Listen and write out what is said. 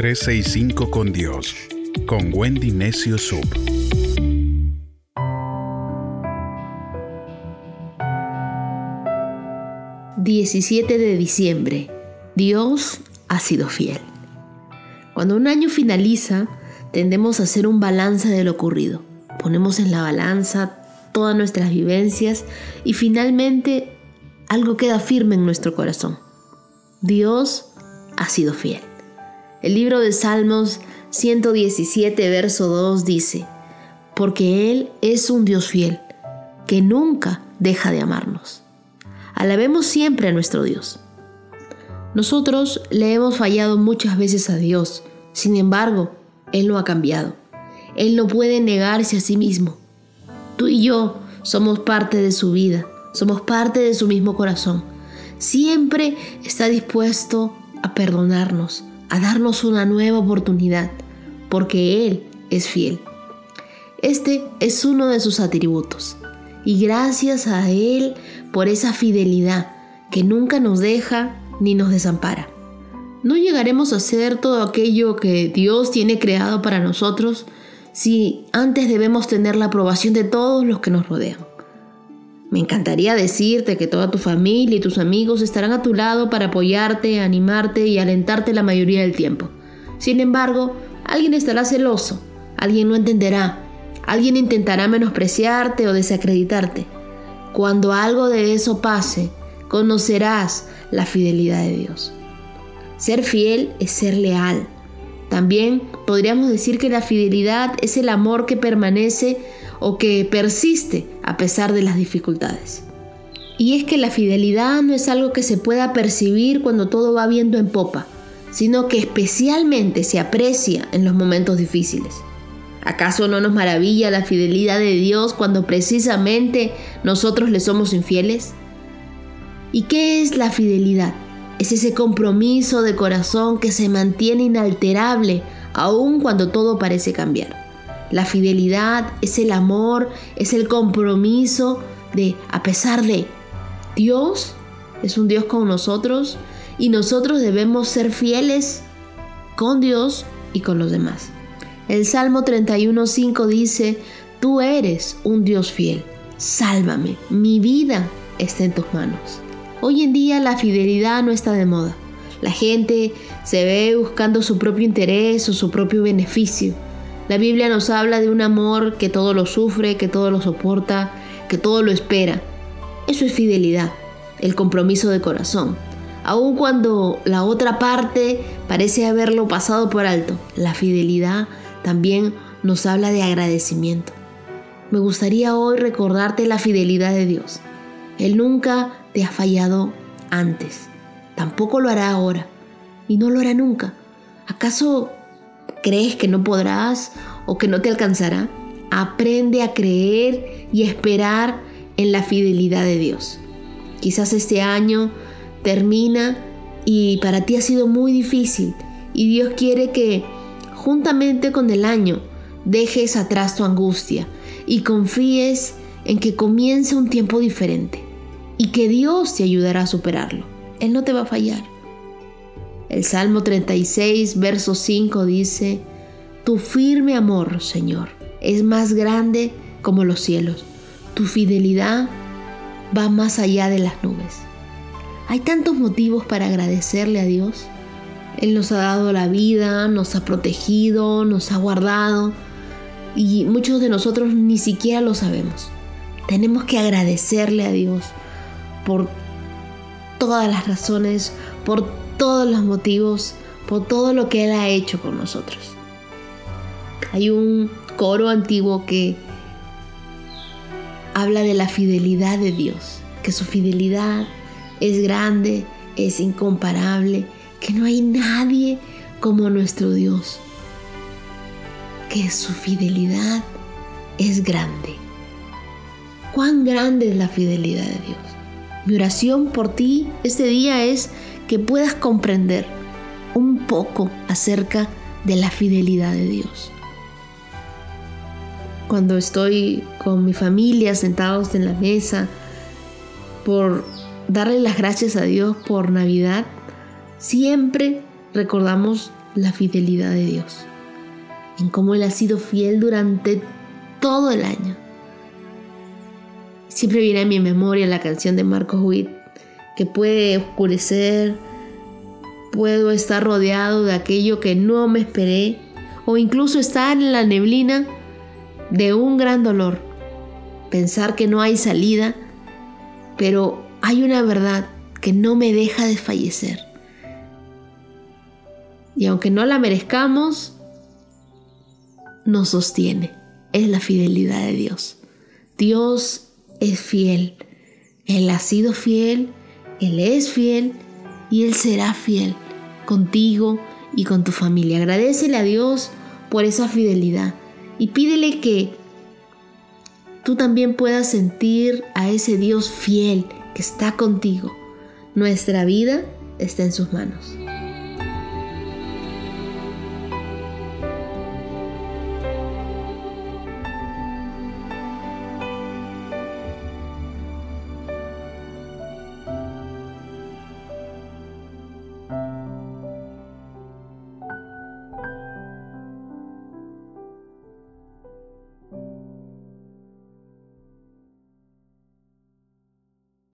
365 con Dios, con Wendy Necio Sub. ...17 de diciembre... ...Dios ha sido fiel... ...cuando un año finaliza... ...tendemos a hacer un balance de lo ocurrido... ...ponemos en la balanza... ...todas nuestras vivencias... ...y finalmente... ...algo queda firme en nuestro corazón... Dios ha sido fiel. El libro de Salmos 117, verso 2 dice, porque Él es un Dios fiel, que nunca deja de amarnos. Alabemos siempre a nuestro Dios. Nosotros le hemos fallado muchas veces a Dios, sin embargo, Él no ha cambiado. Él no puede negarse a sí mismo. Tú y yo somos parte de su vida, somos parte de su mismo corazón. Siempre está dispuesto a perdonarnos, a darnos una nueva oportunidad, porque Él es fiel. Este es uno de sus atributos. Y gracias a Él por esa fidelidad que nunca nos deja ni nos desampara. No llegaremos a hacer todo aquello que Dios tiene creado para nosotros si antes debemos tener la aprobación de todos los que nos rodean. Me encantaría decirte que toda tu familia y tus amigos estarán a tu lado para apoyarte, animarte y alentarte la mayoría del tiempo. Sin embargo, alguien estará celoso, alguien no entenderá, alguien intentará menospreciarte o desacreditarte. Cuando algo de eso pase, conocerás la fidelidad de Dios. Ser fiel es ser leal. También podríamos decir que la fidelidad es el amor que permanece o que persiste a pesar de las dificultades. Y es que la fidelidad no es algo que se pueda percibir cuando todo va viendo en popa, sino que especialmente se aprecia en los momentos difíciles. ¿Acaso no nos maravilla la fidelidad de Dios cuando precisamente nosotros le somos infieles? ¿Y qué es la fidelidad? Es ese compromiso de corazón que se mantiene inalterable aun cuando todo parece cambiar. La fidelidad es el amor, es el compromiso de, a pesar de, Dios es un Dios con nosotros y nosotros debemos ser fieles con Dios y con los demás. El Salmo 31.5 dice, Tú eres un Dios fiel, sálvame, mi vida está en tus manos. Hoy en día la fidelidad no está de moda. La gente se ve buscando su propio interés o su propio beneficio. La Biblia nos habla de un amor que todo lo sufre, que todo lo soporta, que todo lo espera. Eso es fidelidad, el compromiso de corazón. Aun cuando la otra parte parece haberlo pasado por alto, la fidelidad también nos habla de agradecimiento. Me gustaría hoy recordarte la fidelidad de Dios. Él nunca te ha fallado antes, tampoco lo hará ahora y no lo hará nunca. ¿Acaso ¿Crees que no podrás o que no te alcanzará? Aprende a creer y esperar en la fidelidad de Dios. Quizás este año termina y para ti ha sido muy difícil y Dios quiere que juntamente con el año dejes atrás tu angustia y confíes en que comience un tiempo diferente y que Dios te ayudará a superarlo. Él no te va a fallar. El Salmo 36, verso 5 dice, Tu firme amor, Señor, es más grande como los cielos. Tu fidelidad va más allá de las nubes. Hay tantos motivos para agradecerle a Dios. Él nos ha dado la vida, nos ha protegido, nos ha guardado y muchos de nosotros ni siquiera lo sabemos. Tenemos que agradecerle a Dios por todas las razones, por todos los motivos, por todo lo que Él ha hecho con nosotros. Hay un coro antiguo que habla de la fidelidad de Dios, que su fidelidad es grande, es incomparable, que no hay nadie como nuestro Dios, que su fidelidad es grande. ¿Cuán grande es la fidelidad de Dios? Mi oración por ti este día es que puedas comprender un poco acerca de la fidelidad de Dios. Cuando estoy con mi familia sentados en la mesa por darle las gracias a Dios por Navidad, siempre recordamos la fidelidad de Dios, en cómo Él ha sido fiel durante todo el año. Siempre viene a mi memoria la canción de Marcos Witt, que puede oscurecer, puedo estar rodeado de aquello que no me esperé, o incluso estar en la neblina de un gran dolor, pensar que no hay salida, pero hay una verdad que no me deja desfallecer. Y aunque no la merezcamos, nos sostiene. Es la fidelidad de Dios. Dios es fiel. Él ha sido fiel, Él es fiel y Él será fiel contigo y con tu familia. Agradecele a Dios por esa fidelidad y pídele que tú también puedas sentir a ese Dios fiel que está contigo. Nuestra vida está en sus manos.